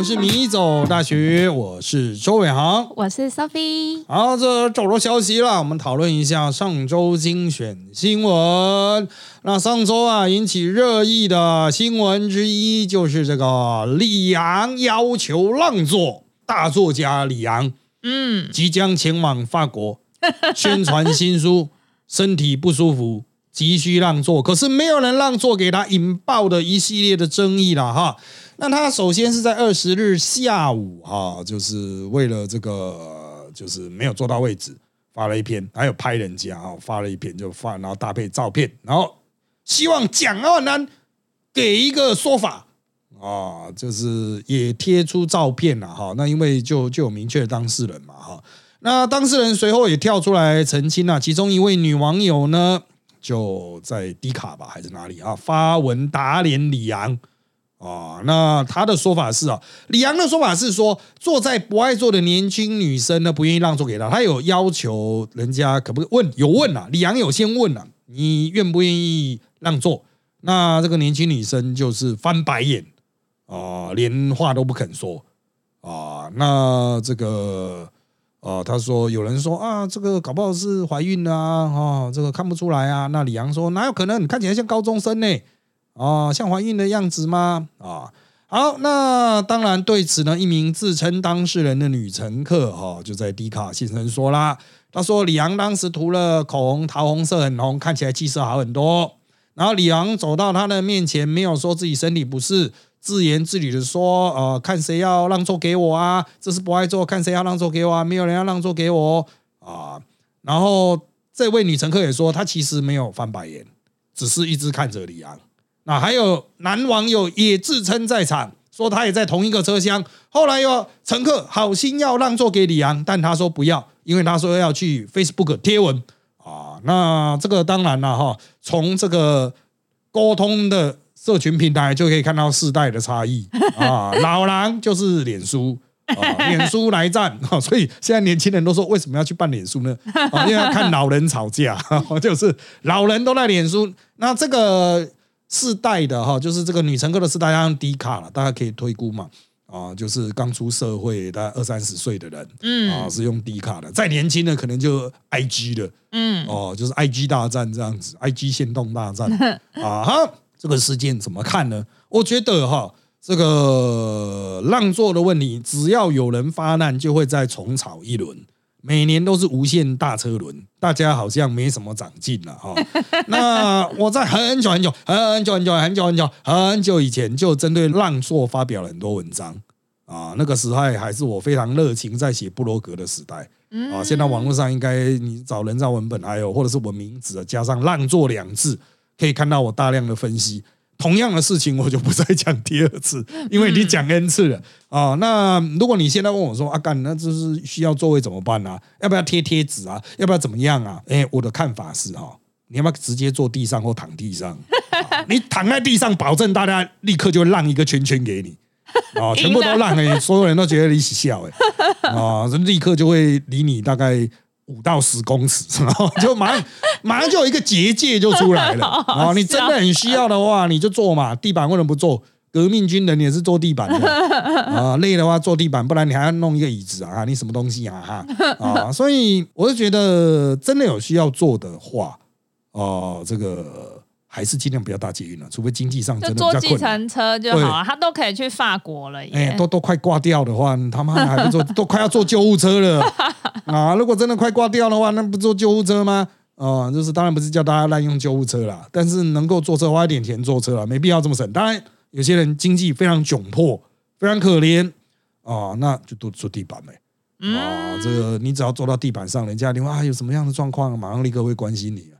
们是迷走大学，我是周伟航，我是 Sophie。好，这走入消息了，我们讨论一下上周精选新闻。那上周啊，引起热议的新闻之一就是这个李阳要求让座，大作家李阳，嗯，即将前往法国宣传新书，身体不舒服，急需让座，可是没有人让座给他，引爆的一系列的争议了哈。那他首先是在二十日下午哈，就是为了这个，就是没有坐到位置，发了一篇，还有拍人家啊，发了一篇就发，然后搭配照片，然后希望蒋万安给一个说法啊，就是也贴出照片了哈。那因为就就有明确当事人嘛哈，那当事人随后也跳出来澄清了，其中一位女网友呢就在低卡吧还是哪里啊发文打脸李阳。啊，那他的说法是啊，李阳的说法是说，坐在不爱坐的年轻女生呢，不愿意让座给他，他有要求人家可不可以问，有问啊，李阳有先问啊，你愿不愿意让座？那这个年轻女生就是翻白眼啊，连话都不肯说啊。那这个啊，他说有人说啊，这个搞不好是怀孕啊，啊，这个看不出来啊。那李阳说哪有可能？你看起来像高中生呢。啊，像怀孕的样子吗？啊，好，那当然对此呢，一名自称当事人的女乘客哈，就在迪卡现身说啦，他说李阳当时涂了口红，桃红色很红，看起来气色好很多。然后李阳走到他的面前，没有说自己身体不适，自言自语的说，呃，看谁要让座给我啊？这是不爱坐，看谁要让座给我啊？没有人要让座给我啊。然后这位女乘客也说，她其实没有翻白眼，只是一直看着李阳。啊，还有男网友也自称在场，说他也在同一个车厢。后来有乘客好心要让座给李阳，但他说不要，因为他说要去 Facebook 贴文啊。那这个当然了哈，从这个沟通的社群平台就可以看到世代的差异啊。老狼就是脸书啊，脸书来战啊，所以现在年轻人都说为什么要去办脸书呢？啊，因为要看老人吵架，就是老人都在脸书。那这个。四代的哈，就是这个女乘客的四代要用低卡了，大家可以推估嘛，啊，就是刚出社会大概二三十岁的人，嗯，啊是用低卡的，再年轻的可能就 I G 的，嗯，哦，就是 I G 大战这样子，I G 限动大战。啊哈，这个事件怎么看呢？我觉得哈，这个让座的问题，只要有人发难，就会再重炒一轮。每年都是无限大车轮，大家好像没什么长进了哈。那我在很久很久很久很久很久很久很久以前就针对浪座发表了很多文章啊。那个时代还是我非常热情在写布罗格的时代啊。现在网络上应该你找人造文本，还有或者是我名字加上浪座两字，可以看到我大量的分析。同样的事情我就不再讲第二次，因为你讲 n 次了啊。那如果你现在问我说阿干，那就是需要座位怎么办呢？要不要贴贴纸啊？要不要怎么样啊？哎，我的看法是哈，你要不要直接坐地上或躺地上？你躺在地上，保证大家立刻就让一个圈圈给你啊，全部都让哎，所有人都觉得你起笑哎啊，立刻就会离你大概。五到十公尺，然后就马上马上就有一个结界就出来了 啊！你真的很需要的话，你就坐嘛，地板为什么不做？革命军人也是坐地板的 啊，累的话坐地板，不然你还要弄一个椅子啊？你什么东西啊？哈啊！所以我就觉得，真的有需要做的话，哦，这个。还是尽量不要搭捷运了，除非经济上真的比较困难。坐计程车就好了，他都可以去法国了。哎，都都快挂掉的话，他妈还不坐，都快要坐救护车了 啊！如果真的快挂掉的话，那不坐救护车吗？啊，就是当然不是叫大家滥用救护车啦，但是能够坐车花一点钱坐车了，没必要这么省。当然，有些人经济非常窘迫，非常可怜啊，那就都坐地板呗。啊，这个你只要坐到地板上，人家你问啊有什么样的状况，马上立刻会关心你。啊！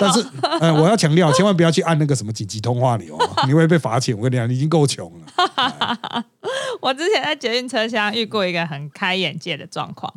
但是，呃，我要强调，千万不要去按那个什么紧急通话钮，你会被罚钱。我跟你讲，你已经够穷了。我之前在捷运车厢遇过一个很开眼界的状况，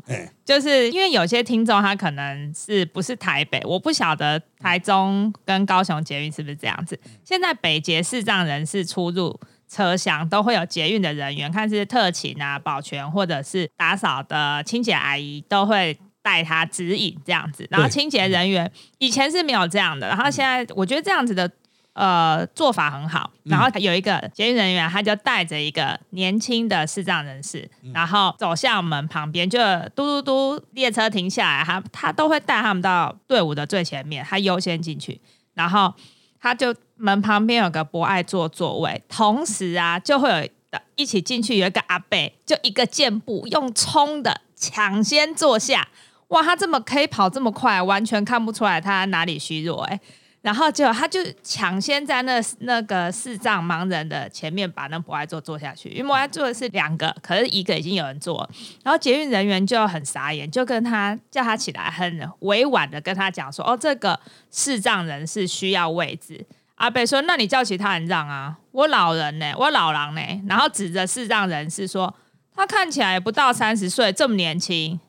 就是因为有些听众他可能是不是台北，我不晓得台中跟高雄捷运是不是这样子。现在北捷视障人士出入车厢都会有捷运的人员，看是特勤啊、保全或者是打扫的清洁阿姨都会。带他指引这样子，然后清洁人员以前是没有这样的，然后现在我觉得这样子的呃，做法很好。然后有一个捷运人员，他就带着一个年轻的视障人士，然后走向门旁边，就嘟嘟嘟，列车停下来，他他都会带他们到队伍的最前面，他优先进去。然后他就门旁边有个博爱座座位，同时啊，就会有的一起进去有一个阿贝，就一个箭步用冲的抢先坐下。哇，他这么可以跑这么快，完全看不出来他哪里虚弱哎。然后就他就抢先在那那个视障盲人的前面把那博爱座坐下去，因为博爱座是两个，可是一个已经有人坐。然后捷运人员就很傻眼，就跟他叫他起来，很委婉的跟他讲说：“哦，这个视障人是需要位置。”阿贝说：“那你叫其他人让啊，我老人呢，我老狼呢。”然后指着视障人士说：“他看起来不到三十岁，这么年轻，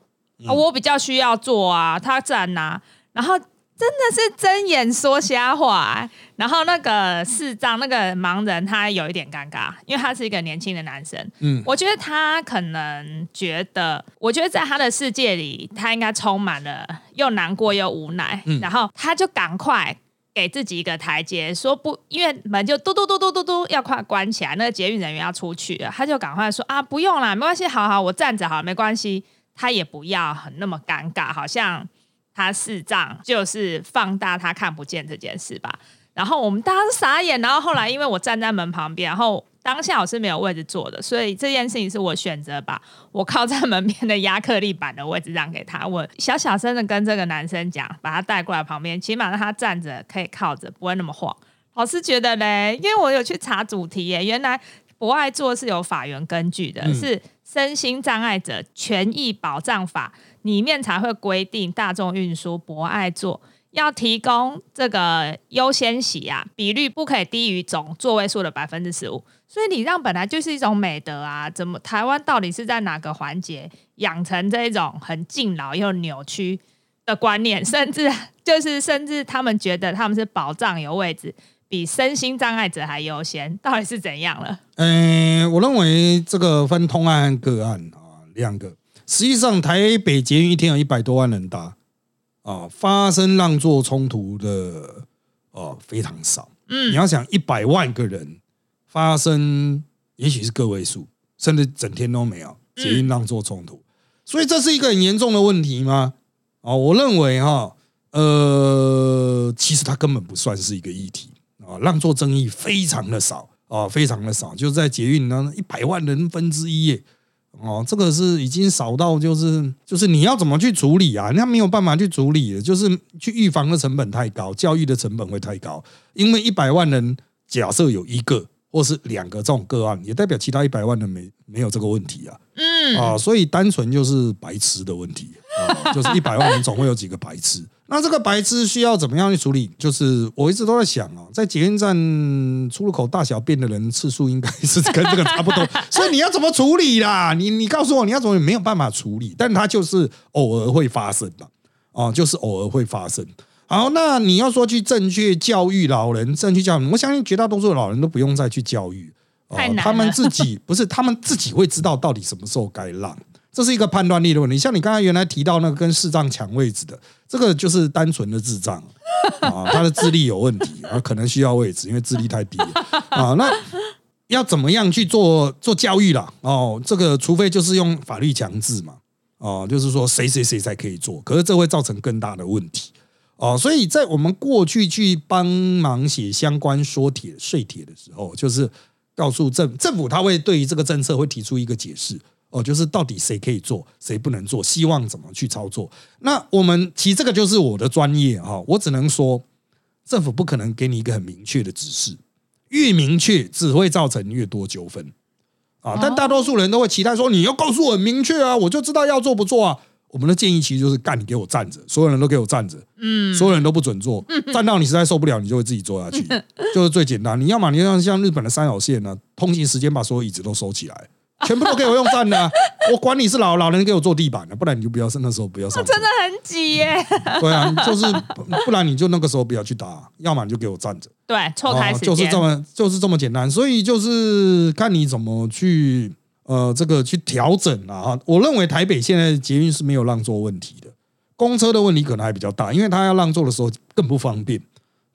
我比较需要坐啊，他站呐。”然后。真的是睁眼说瞎话，然后那个视障那个盲人他有一点尴尬，因为他是一个年轻的男生。嗯，我觉得他可能觉得，我觉得在他的世界里，他应该充满了又难过又无奈。嗯，然后他就赶快给自己一个台阶，说不，因为门就嘟嘟嘟嘟嘟嘟要快关起来，那个捷运人员要出去了，他就赶快说啊，不用啦，没关系，好好，我站着好，没关系。他也不要很那么尴尬，好像。他视障就是放大他看不见这件事吧，然后我们大家都傻眼，然后后来因为我站在门旁边，然后当下我是没有位置坐的，所以这件事情是我选择把我靠在门边的亚克力板的位置让给他，我小小声的跟这个男生讲，把他带过来旁边，起码让他站着可以靠着，不会那么晃。老师觉得嘞，因为我有去查主题耶，原来博爱座是有法源根据的，是身心障碍者权益保障法。里面才会规定大众运输博爱座要提供这个优先席啊，比率不可以低于总座位数的百分之十五。所以礼让本来就是一种美德啊，怎么台湾到底是在哪个环节养成这一种很敬老又扭曲的观念？甚至就是甚至他们觉得他们是保障有位置，比身心障碍者还优先，到底是怎样了？嗯，我认为这个分通案个案啊，两个。实际上，台北捷运一天有一百多万人搭，啊，发生让座冲突的哦非常少。嗯，你要想一百万个人发生，也许是个位数，甚至整天都没有捷运让座冲突，所以这是一个很严重的问题吗？哦，我认为哈，呃，其实它根本不算是一个议题啊，让座争议非常的少啊，非常的少，就是在捷运呢一百万人分之一耶。哦，这个是已经少到就是就是你要怎么去处理啊？那没有办法去处理，就是去预防的成本太高，教育的成本会太高。因为一百万人假设有一个或是两个这种个案，也代表其他一百万人没没有这个问题啊。嗯啊，所以单纯就是白痴的问题啊，就是一百万人总会有几个白痴。那这个白痴需要怎么样去处理？就是我一直都在想啊，在捷运站出入口大小便的人次数应该是跟这个差不多，所以你要怎么处理啦？你你告诉我你要怎么没有办法处理，但它就是偶尔会发生的哦，就是偶尔会发生。好，那你要说去正确教育老人，正确教育，我相信绝大多数的老人都不用再去教育，他们自己不是他们自己会知道到底什么时候该让。这是一个判断力的问题，像你刚才原来提到那个跟视障抢位置的，这个就是单纯的智障啊，他的智力有问题，而可能需要位置，因为智力太低啊。那要怎么样去做做教育啦？哦，这个除非就是用法律强制嘛，哦，就是说谁谁谁才可以做，可是这会造成更大的问题哦。所以在我们过去去帮忙写相关说帖、税帖的时候，就是告诉政政府，他会对于这个政策会提出一个解释。哦，就是到底谁可以做，谁不能做，希望怎么去操作？那我们其实这个就是我的专业哈，我只能说，政府不可能给你一个很明确的指示，越明确只会造成越多纠纷啊。但大多数人都会期待说，你要告诉我很明确啊，我就知道要做不做啊。我们的建议其实就是干，你给我站着，所有人都给我站着，嗯，所有人都不准坐，站到你实在受不了，你就会自己坐下去，就是最简单。你要么你像像日本的三角线呢，通行时间把所有椅子都收起来。全部都给我用站的，我管你是老老人给我坐地板的，不然你就不要那时候不要上。真的很挤耶。对啊，就是不然你就那个时候不要去打，要么你就给我站着。对，错开时就是这么就是这么简单，所以就是看你怎么去呃这个去调整啊。我认为台北现在捷运是没有让座问题的，公车的问题可能还比较大，因为他要让座的时候更不方便。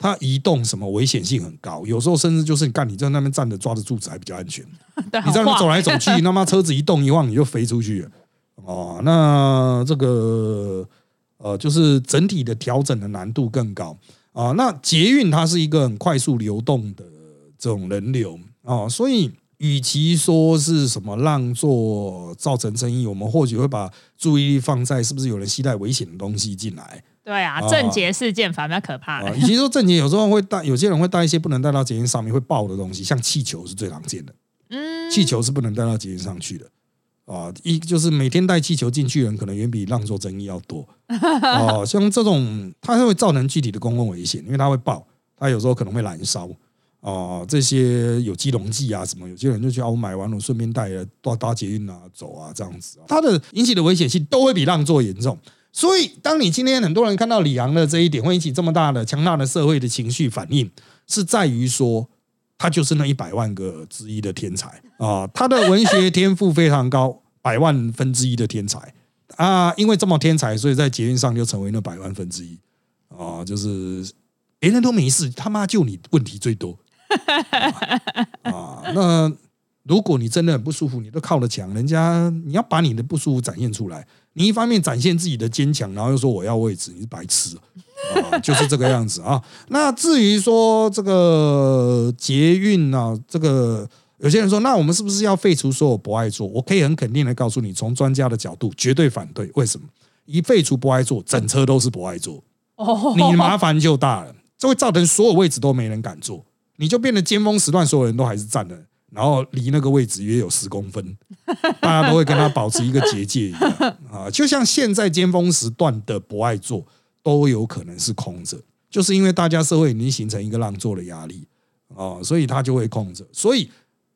它移动什么危险性很高，有时候甚至就是你干你在那边站着抓着柱子还比较安全。你在那走来走去，他妈车子一动一晃你就飞出去了。哦，那这个呃，就是整体的调整的难度更高啊。那捷运它是一个很快速流动的这种人流啊，所以与其说是什么让座造成争议，我们或许会把注意力放在是不是有人携带危险的东西进来。对啊，症结事件反而可怕。以及说症结有时候会带，有些人会带一些不能带到捷运上面会爆的东西，像气球是最常见的。嗯，气球是不能带到捷运上去的。啊，一就是每天带气球进去人，可能远比让座争议要多。哦，像这种它会造成具体的公共危险，因为它会爆，它有时候可能会燃烧。哦，这些有机溶剂啊什么，有些人就觉得我买完了顺便带搭搭捷运啊走啊这样子，它的引起的危险性都会比让座严重。所以，当你今天很多人看到李昂的这一点，会引起这么大的、强大的社会的情绪反应，是在于说他就是那一百万个之一的天才啊！他的文学天赋非常高，百万分之一的天才啊！因为这么天才，所以在捷运上就成为那百万分之一啊！就是别人都没事，他妈就你问题最多啊！那如果你真的很不舒服，你都靠着墙，人家你要把你的不舒服展现出来。你一方面展现自己的坚强，然后又说我要位置，你是白痴啊，就是这个样子啊。那至于说这个捷运啊，这个有些人说，那我们是不是要废除所有不爱坐？我可以很肯定的告诉你，从专家的角度，绝对反对。为什么？一废除不爱坐，整车都是不爱坐，你麻烦就大了，这会造成所有位置都没人敢坐，你就变得尖峰时段，所有人都还是站的。然后离那个位置约有十公分，大家都会跟他保持一个结界一样啊，就像现在尖峰时段的不爱坐都有可能是空着，就是因为大家社会已经形成一个让座的压力啊，所以他就会空着。所以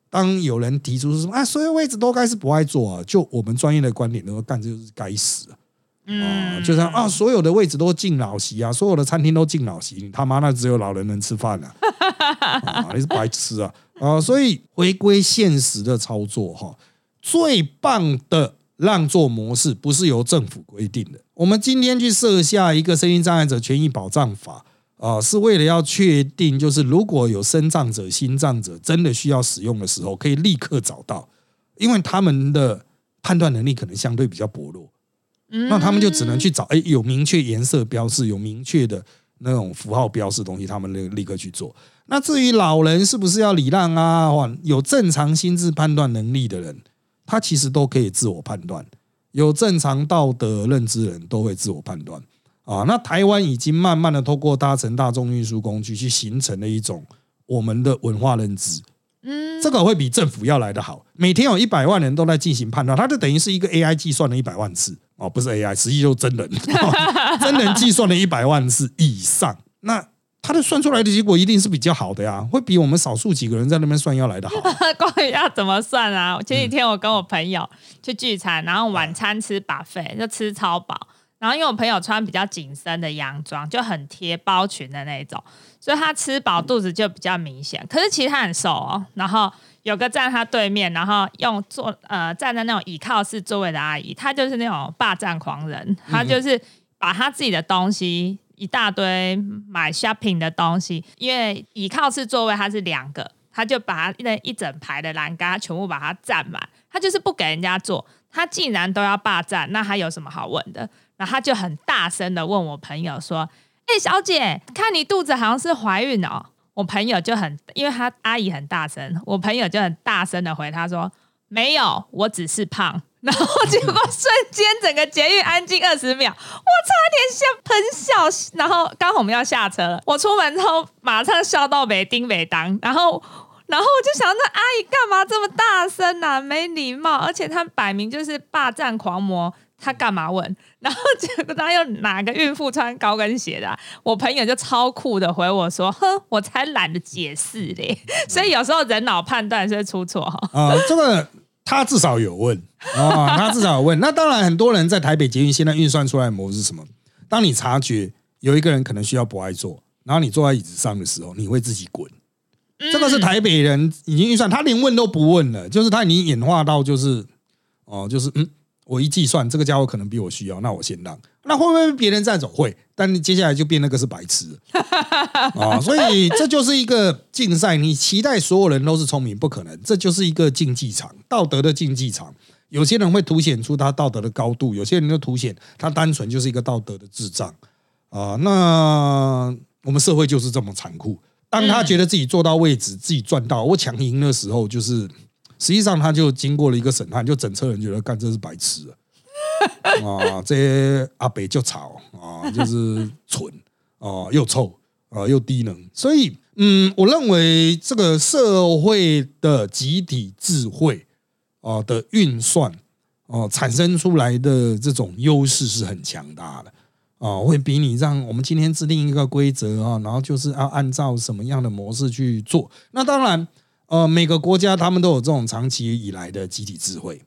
当有人提出说啊，所有位置都该是不爱坐啊，就我们专业的观点，都干这就是该死啊，就像啊，所有的位置都敬老席啊，所有的餐厅都敬老席，你他妈那只有老人能吃饭啊，啊，你是白痴啊！啊，所以回归现实的操作哈，最棒的让座模式不是由政府规定的。我们今天去设下一个身心障碍者权益保障法啊，是为了要确定，就是如果有身障者、心障者真的需要使用的时候，可以立刻找到，因为他们的判断能力可能相对比较薄弱，那他们就只能去找哎有明确颜色标示、有明确的那种符号标示东西，他们立立刻去做。那至于老人是不是要礼让啊？有正常心智判断能力的人，他其实都可以自我判断；有正常道德认知人都会自我判断啊。那台湾已经慢慢的透过搭乘大众运输工具去形成了一种我们的文化认知。嗯，这个会比政府要来的好。每天有一百万人都在进行判断，它就等于是一个 AI 计算了一百万次哦，不是 AI，实际就是真人，真人计算了一百万次以上。那他的算出来的结果一定是比较好的呀，会比我们少数几个人在那边算要来的好。关于要怎么算啊？前几天我跟我朋友去聚餐，然后晚餐吃把费就吃超饱，然后因为我朋友穿比较紧身的洋装，就很贴包裙的那种，所以他吃饱肚子就比较明显。可是其实他很瘦哦。然后有个站他对面，然后用坐呃站在那种倚靠式座位的阿姨，她就是那种霸占狂人，她就是把她自己的东西。一大堆买 shopping 的东西，因为倚靠式座位它是两个，他就把那一整排的栏杆全部把它占满，他就是不给人家坐。他既然都要霸占，那他有什么好问的？然后他就很大声的问我朋友说：“哎，小姐，看你肚子好像是怀孕哦。”我朋友就很，因为他阿姨很大声，我朋友就很大声的回他说：“没有，我只是胖。”然后结果 整个捷运安静二十秒，我差点笑喷笑。然后刚好我们要下车了，我出门之后马上笑到没丁没当。然后然后我就想，那阿姨干嘛这么大声呢？没礼貌，而且她摆明就是霸占狂魔，她干嘛问？然后结果她又哪个孕妇穿高跟鞋的？我朋友就超酷的回我说：“哼，我才懒得解释嘞。”所以有时候人脑判断是会出错哈。啊，这个。他至少有问啊，他至少有问。那当然，很多人在台北捷运现在运算出来的模式是什么？当你察觉有一个人可能需要不爱坐，然后你坐在椅子上的时候，你会自己滚。这个是台北人已经预算，他连问都不问了，就是他已经演化到就是哦，就是嗯，我一计算，这个家伙可能比我需要，那我先让。那会不会别人占走？会，但你接下来就变那个是白痴 啊！所以这就是一个竞赛，你期待所有人都是聪明，不可能。这就是一个竞技场，道德的竞技场。有些人会凸显出他道德的高度，有些人就凸显他单纯就是一个道德的智障啊。那我们社会就是这么残酷。当他觉得自己坐到位置，自己赚到，我抢赢的时候，就是实际上他就经过了一个审判，就整车人觉得干这是白痴啊！这些阿北就吵啊，就是蠢啊，又臭啊，又低能。所以，嗯，我认为这个社会的集体智慧啊的运算啊产生出来的这种优势是很强大的。啊，会比你让我们今天制定一个规则啊，然后就是要按照什么样的模式去做。那当然，呃，每个国家他们都有这种长期以来的集体智慧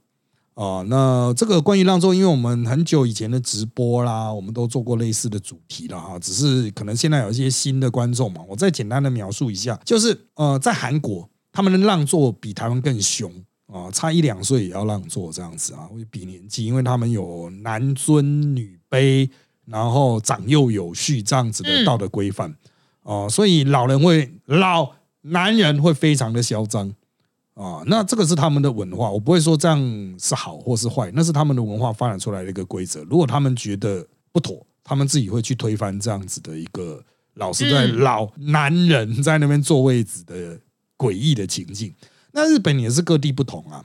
啊。那这个关于让座，因为我们很久以前的直播啦，我们都做过类似的主题了哈。只是可能现在有一些新的观众嘛，我再简单的描述一下，就是呃，在韩国他们的让座比台湾更凶啊，差一两岁也要让座这样子啊，会比年纪，因为他们有男尊女卑。然后长幼有序这样子的道德规范哦，所以老人会老男人会非常的嚣张啊，那这个是他们的文化，我不会说这样是好或是坏，那是他们的文化发展出来的一个规则。如果他们觉得不妥，他们自己会去推翻这样子的一个老是在老男人在那边坐位子的诡异的情境。那日本也是各地不同啊，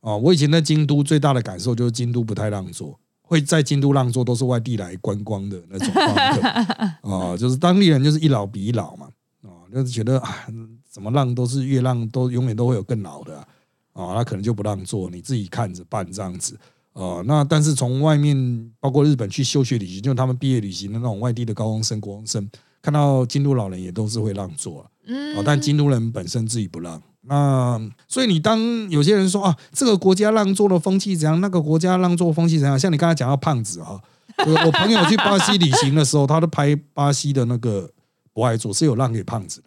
哦，我以前在京都最大的感受就是京都不太让座。会在京都让座都是外地来观光的那种 啊，就是当地人就是一老比一老嘛啊，就是觉得啊，怎么让都是越让都永远都会有更老的啊，他可能就不让座，你自己看着办这样子啊。那但是从外面包括日本去休学旅行，就他们毕业旅行的那种外地的高中生、国中生，看到京都老人也都是会让座啊，但京都人本身自己不让。那所以你当有些人说啊，这个国家让座的风气怎样，那个国家让座风气怎样？像你刚才讲到胖子啊，我朋友去巴西旅行的时候，他都拍巴西的那个博爱座是有让给胖子的，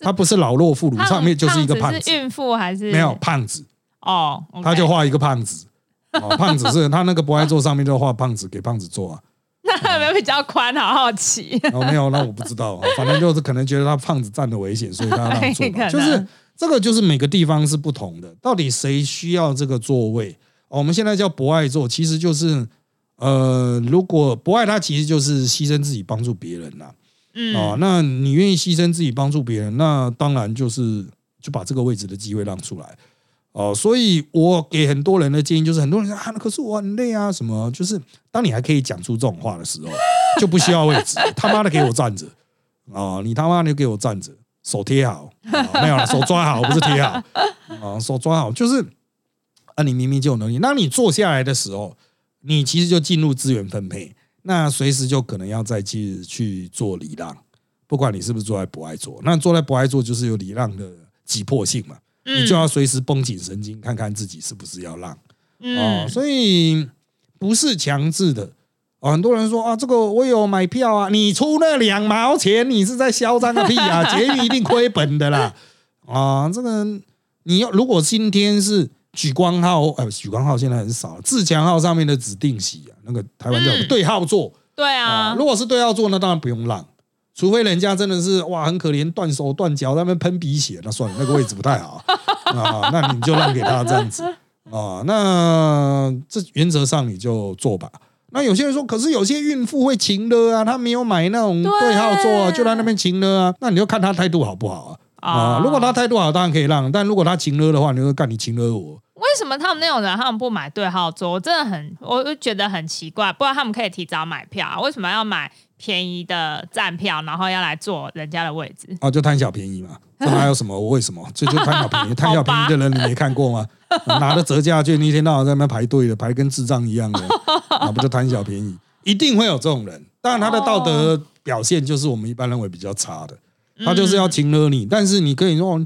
他不是老弱妇孺，上面就是一个胖子，孕妇还是？没有胖子。哦，他就画一个胖子，哦，胖子是他那个不爱座上面就画胖子给胖子坐啊，那有没有比较宽？好好奇。哦，没有，那我不知道，啊。反正就是可能觉得他胖子站的危险，所以他让座，就是。这个就是每个地方是不同的，到底谁需要这个座位？我们现在叫博爱座，其实就是呃，如果博爱，他其实就是牺牲自己帮助别人啦。嗯，哦，那你愿意牺牲自己帮助别人，那当然就是就把这个位置的机会让出来。哦，所以我给很多人的建议就是，很多人说啊，可是我很累啊，什么？就是当你还可以讲出这种话的时候，就不需要位置，他妈的给我站着啊！你他妈的给我站着。手贴好，没有了，手抓好，不是贴好啊，手抓好就是啊，你明明就有能力，那你坐下来的时候，你其实就进入资源分配，那随时就可能要再去去做礼让，不管你是不是坐在不爱坐，那坐在不爱坐就是有礼让的急迫性嘛，你就要随时绷紧神经，看看自己是不是要让啊，所以不是强制的。哦，很多人说啊，这个我有买票啊，你出那两毛钱，你是在嚣张个屁啊！捷运一定亏本的啦！啊，这个你要如果今天是举光号，呃，举光号现在很少，自强号上面的指定席啊，那个台湾叫对号座，对啊，如果是对号座，那当然不用让，除非人家真的是哇很可怜，断手断脚，那边喷鼻血，那算了，那个位置不太好 啊，那你就让给他这样子啊，那这原则上你就做吧。那有些人说，可是有些孕妇会情了啊，她没有买那种对号座啊，就在那边情了啊。那你就看她态度好不好啊？啊，如果他态度好，当然可以让；但如果他情勒的话，你会干你情勒我。为什么他们那种人他们不买对号桌？我真的很，我就觉得很奇怪。不然他们可以提早买票，为什么要买便宜的站票，然后要来坐人家的位置？哦，就贪小便宜嘛。这还有什么？我为什么？这就贪小便宜，贪小便宜的人你没看过吗？拿着折价券，一天到晚在那边排队的，排跟智障一样的，那 不就贪小便宜？一定会有这种人。当然，他的道德表现就是我们一般认为比较差的，他就是要请了你。但是你可以说，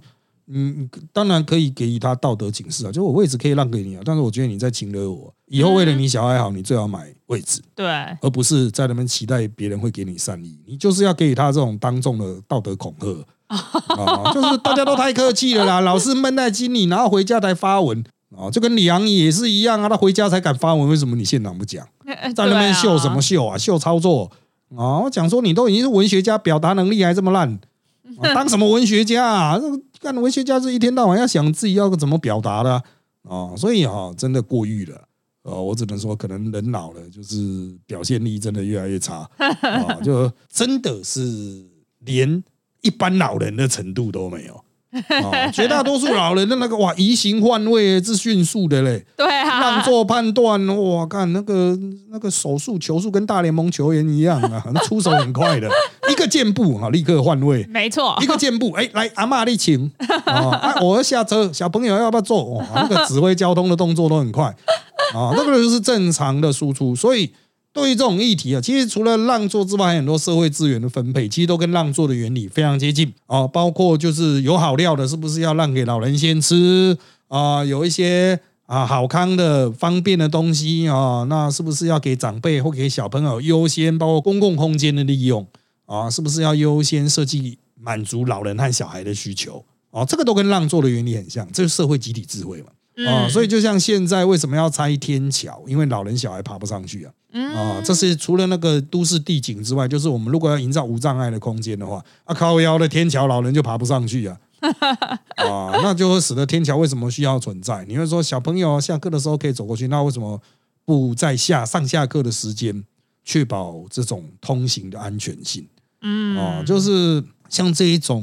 嗯，当然可以给予他道德警示啊，就我位置可以让给你啊。但是我觉得你在请了我，以后为了你小孩好，你最好买位置，对，而不是在那边期待别人会给你善意。你就是要给予他这种当众的道德恐吓。啊，就是大家都太客气了啦，老是闷在心里，然后回家才发文，啊，就跟李阳也是一样啊，他回家才敢发文，为什么你现场不讲？在那边秀什么秀啊？秀操作啊！我讲说你都已经是文学家，表达能力还这么烂，当什么文学家啊？干文学家是一天到晚要想自己要怎么表达的啊！所以哈，真的过誉了。呃，我只能说，可能人老了，就是表现力真的越来越差啊，就真的是连一般老人的程度都没有。啊，绝大多数老人的那个哇，移形换位是迅速的嘞。对啊，让做判断，哇，看那个那个手速球速跟大联盟球员一样啊，出手很快的，一个箭步哈，立刻换位。没错，一个箭步，哎，来阿妈你请啊，我要下车，小朋友要不要坐？哇，那个指挥交通的动作都很快啊，那个就是正常的输出，所以。对于这种议题啊，其实除了让座之外，还有很多社会资源的分配，其实都跟让座的原理非常接近啊。包括就是有好料的，是不是要让给老人先吃啊？有一些啊好康的、方便的东西啊，那是不是要给长辈或给小朋友优先？包括公共空间的利用啊，是不是要优先设计满足老人和小孩的需求啊？这个都跟让座的原理很像，这是社会集体智慧嘛。啊，所以就像现在为什么要拆天桥？因为老人小孩爬不上去啊。啊，这是除了那个都市地景之外，就是我们如果要营造无障碍的空间的话，啊，靠腰的天桥老人就爬不上去啊。啊，那就会使得天桥为什么需要存在？你会说小朋友下课的时候可以走过去，那为什么不在下上下课的时间确保这种通行的安全性？嗯，啊，就是像这一种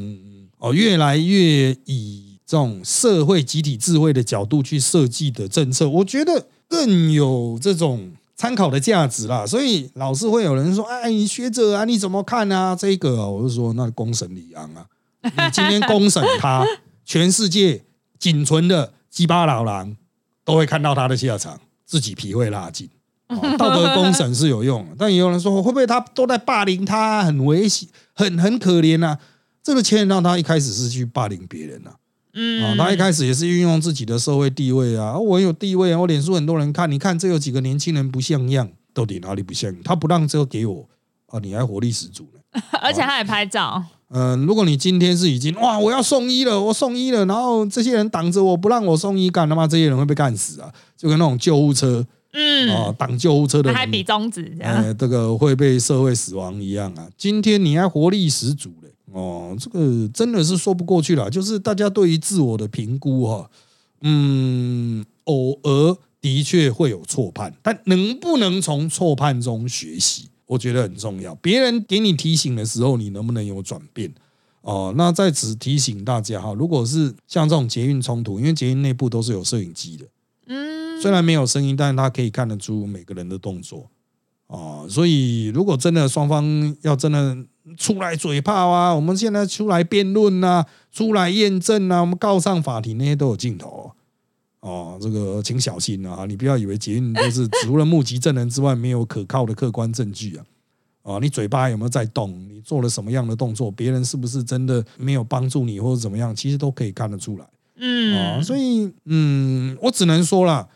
哦，越来越以。这种社会集体智慧的角度去设计的政策，我觉得更有这种参考的价值啦。所以老是会有人说：“哎，你学者啊，你怎么看啊？”这个我就说：“那公审李昂啊，你今天公审他，全世界仅存的鸡巴老狼都会看到他的下场，自己皮会拉筋。道德公审是有用，但也有人说会不会他都在霸凌他，很危险，很很可怜啊？这个牵让他一开始是去霸凌别人啊。嗯啊，他一开始也是运用自己的社会地位啊，我有地位啊，我脸书很多人看，你看这有几个年轻人不像样，到底哪里不像？他不让这个给我啊，你还活力十足呢，而且他还拍照。嗯，如果你今天是已经哇，我要送医了，我送医了，然后这些人挡着我不让我送医，干他妈这些人会被干死啊？就跟那种救护车，嗯啊，挡救护车的还比中指，呃，这个会被社会死亡一样啊。今天你还活力十足嘞。哦，这个真的是说不过去了。就是大家对于自我的评估哈，嗯，偶尔的确会有错判，但能不能从错判中学习，我觉得很重要。别人给你提醒的时候，你能不能有转变？哦，那在此提醒大家哈，如果是像这种捷运冲突，因为捷运内部都是有摄影机的，嗯，虽然没有声音，但是他可以看得出每个人的动作。哦，所以如果真的双方要真的出来嘴炮啊，我们现在出来辩论呐，出来验证啊，我们告上法庭那些都有镜头哦。这个请小心啊，你不要以为捷运就是除了目击证人之外没有可靠的客观证据啊。啊，你嘴巴有没有在动？你做了什么样的动作？别人是不是真的没有帮助你或者怎么样？其实都可以看得出来。嗯，啊，所以嗯，我只能说了。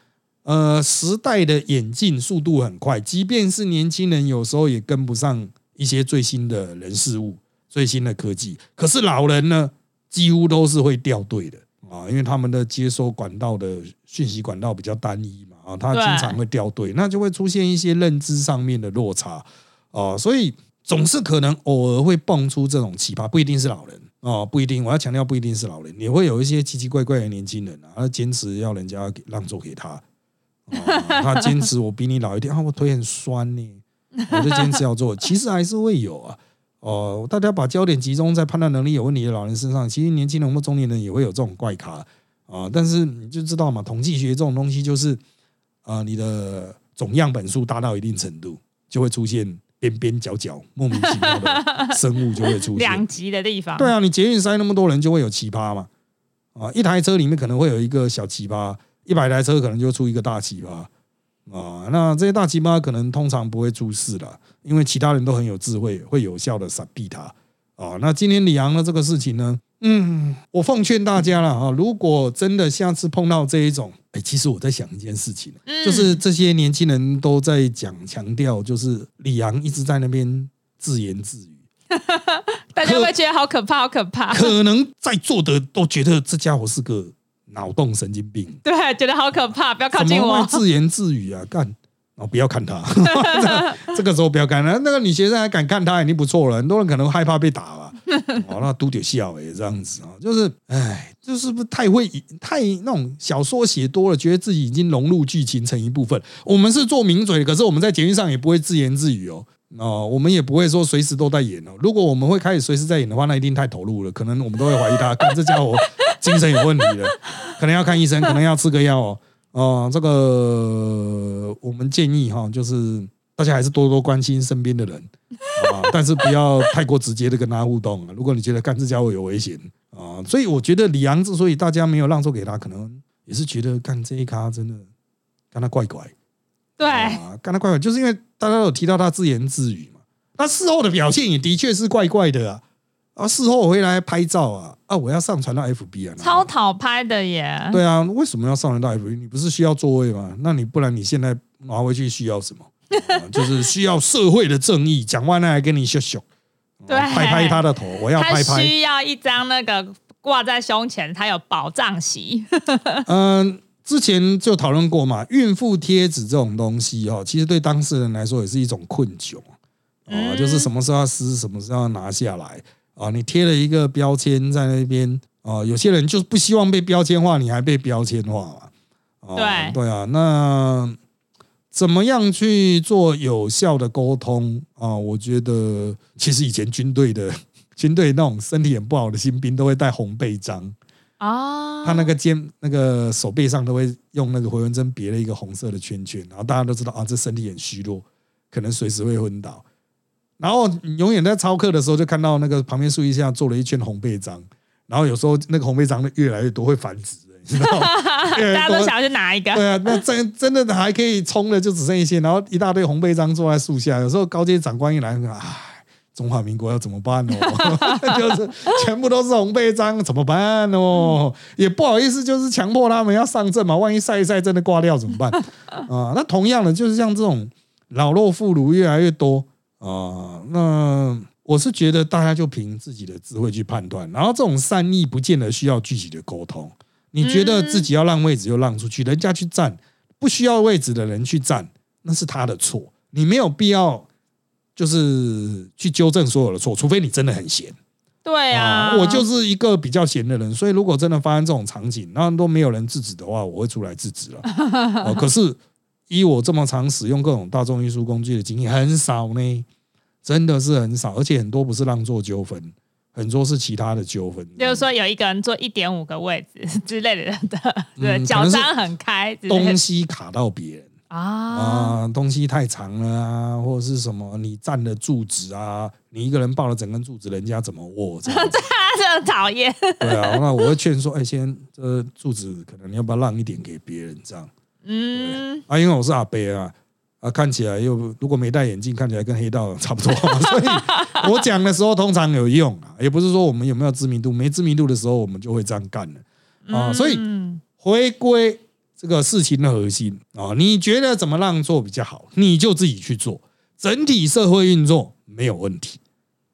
呃，时代的演进速度很快，即便是年轻人，有时候也跟不上一些最新的人事物、最新的科技。可是老人呢，几乎都是会掉队的啊，因为他们的接收管道的讯息管道比较单一嘛，啊，他经常会掉队，那就会出现一些认知上面的落差啊，所以总是可能偶尔会蹦出这种奇葩，不一定是老人啊，不一定，我要强调不一定是老人，也会有一些奇奇怪怪的年轻人啊，他坚持要人家让座给他。他坚持我比你老一点啊，我腿很酸呢，我就坚持要做。其实还是会有啊，哦，大家把焦点集中在判断能力有问题的老人身上，其实年轻人或中年人也会有这种怪咖啊。但是你就知道嘛，统计学这种东西就是啊，你的总样本数大到一定程度，就会出现边边角角莫名其妙的 生物就会出现两极的地方。对啊，你捷运塞那么多人，就会有奇葩嘛啊，一台车里面可能会有一个小奇葩。一百台车可能就出一个大奇葩啊！那这些大奇葩可能通常不会出事了，因为其他人都很有智慧，会有效的闪避他啊。那今天李昂的这个事情呢，嗯，我奉劝大家了啊，如果真的下次碰到这一种，哎，其实我在想一件事情，就是这些年轻人都在讲强调，就是李昂一直在那边自言自语，大家会觉得好可怕，好可怕。可能在座的都觉得这家伙是个。脑洞神经病，对，觉得好可怕，不要靠近我，自言自语啊，干。哦，不要看他，这个时候不要看他。那个女学生还敢看他，已经不错了。很多人可能害怕被打吧。哦，那都得笑哎，这样子啊，就是，哎，就是不太会太那种小说写多了，觉得自己已经融入剧情成一部分。我们是做名嘴，可是我们在节目上也不会自言自语哦。哦，我们也不会说随时都在演哦。如果我们会开始随时在演的话，那一定太投入了，可能我们都会怀疑他，看这家伙精神有问题了，可能要看医生，可能要吃个药哦。哦，这个我们建议哈，就是大家还是多多关心身边的人啊，但是不要太过直接的跟他互动啊。如果你觉得干这家伙有危险啊，所以我觉得李阳之所以大家没有让座给他，可能也是觉得干这一咖真的干他怪怪，对，干他怪怪，就是因为大家有提到他自言自语嘛，他事后的表现也的确是怪怪的啊。啊，事后回来拍照啊，啊，我要上传到 FB 啊，超讨拍的耶。对啊，为什么要上传到 FB？你不是需要座位吗？那你不然你现在拿回去需要什么？就是需要社会的正义。蒋万安还跟你秀秀，对，拍拍他的头，我要拍拍。需要一张那个挂在胸前，他有保障席。嗯，之前就讨论过嘛，孕妇贴纸这种东西哦，其实对当事人来说也是一种困窘啊，就是什么时候要撕，什么时候要拿下来。啊，你贴了一个标签在那边啊，有些人就是不希望被标签化，你还被标签化嘛？对对啊，那怎么样去做有效的沟通啊？我觉得其实以前军队的 军队那种身体很不好的新兵都会带红背章啊，他那个肩那个手背上都会用那个回纹针别了一个红色的圈圈，然后大家都知道啊，这身体很虚弱，可能随时会昏倒。然后你永远在操课的时候，就看到那个旁边树荫下做了一圈红背章，然后有时候那个红背章的越来越多，会繁殖，你知道吗？大家都想要去拿一个。对啊，那真真的还可以冲的就只剩一些，然后一大堆红背章坐在树下。有时候高阶长官一来，啊，中华民国要怎么办哦？就是全部都是红背章，怎么办哦？也不好意思，就是强迫他们要上阵嘛。万一晒一晒真的挂掉怎么办？啊，那同样的，就是像这种老弱妇孺越来越多。啊，那我是觉得大家就凭自己的智慧去判断，然后这种善意不见得需要具体的沟通。你觉得自己要让位置就让出去，人家去站不需要位置的人去站，那是他的错，你没有必要就是去纠正所有的错，除非你真的很闲。对啊，我就是一个比较闲的人，所以如果真的发生这种场景，然后都没有人制止的话，我会出来制止了。哦，可是。以我这么常使用各种大众运输工具的经验，很少呢，真的是很少，而且很多不是让座纠纷，很多是其他的纠纷。就是说，有一个人坐一点五个位置之类的，对，脚张很开，东西卡到别人啊啊，东西太长了啊，或者是什么，你站的柱子啊，你一个人抱了整根柱子，人家怎么握？这样 很讨厌。对啊，那我会劝说，哎，先这柱子可能你要不要让一点给别人，这样。嗯。啊，因为我是阿伯啊，啊，看起来又如果没戴眼镜，看起来跟黑道差不多，所以我讲的时候通常有用啊，也不是说我们有没有知名度，没知名度的时候我们就会这样干了。啊，所以回归这个事情的核心啊，你觉得怎么让做比较好，你就自己去做，整体社会运作没有问题。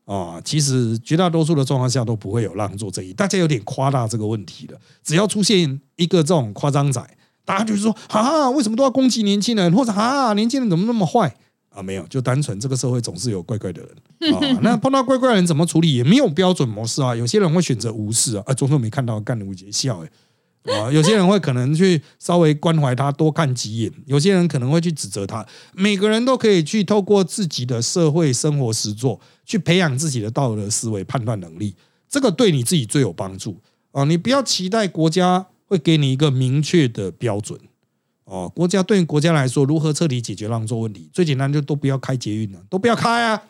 啊，其实绝大多数的状况下都不会有让座这一，大家有点夸大这个问题了，只要出现一个这种夸张仔。大家就是说，哈，为什么都要攻击年轻人？或者哈，年轻人怎么那么坏啊？没有，就单纯这个社会总是有怪怪的人啊。那碰到怪怪的人怎么处理？也没有标准模式啊。有些人会选择无视啊，啊，装作没看到，干的无节笑哎啊。有些人会可能去稍微关怀他，多看几眼。有些人可能会去指责他。每个人都可以去透过自己的社会生活实作，去培养自己的道德思维、判断能力。这个对你自己最有帮助啊。你不要期待国家。会给你一个明确的标准哦。国家对于国家来说，如何彻底解决让座问题？最简单就都不要开捷运了，都不要开啊，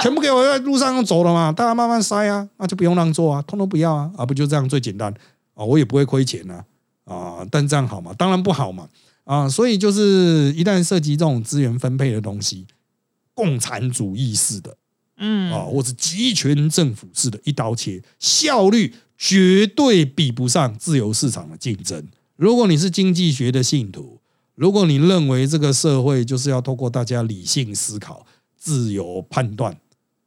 全部给我在路上走了嘛，大家慢慢塞啊，那就不用让座啊，通通不要啊，啊不就这样最简单啊？我也不会亏钱呐啊，但这样好吗？当然不好嘛啊！所以就是一旦涉及这种资源分配的东西，共产主义式的，嗯啊，或者集权政府式的一刀切，效率。绝对比不上自由市场的竞争。如果你是经济学的信徒，如果你认为这个社会就是要透过大家理性思考、自由判断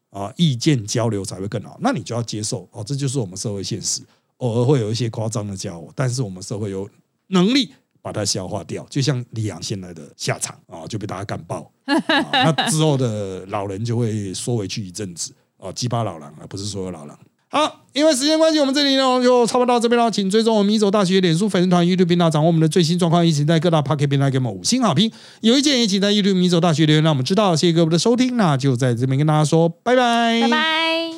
啊、意见交流才会更好，那你就要接受哦，这就是我们社会现实。偶尔会有一些夸张的家伙，但是我们社会有能力把它消化掉，就像李阳现在的下场啊，就被大家干爆，那之后的老人就会缩回去一阵子啊，鸡巴老狼啊，不是所有老狼。好，因为时间关系，我们这里呢就差不多到这边了。请追踪我们米走大学脸书粉丝团、YouTube 频道，掌握我们的最新状况。一起在各大 Pocket 平台给我们五星好评。有意见也请在 YouTube 米走大学留言，让我们知道。谢谢各位的收听，那就在这边跟大家说拜拜，拜拜。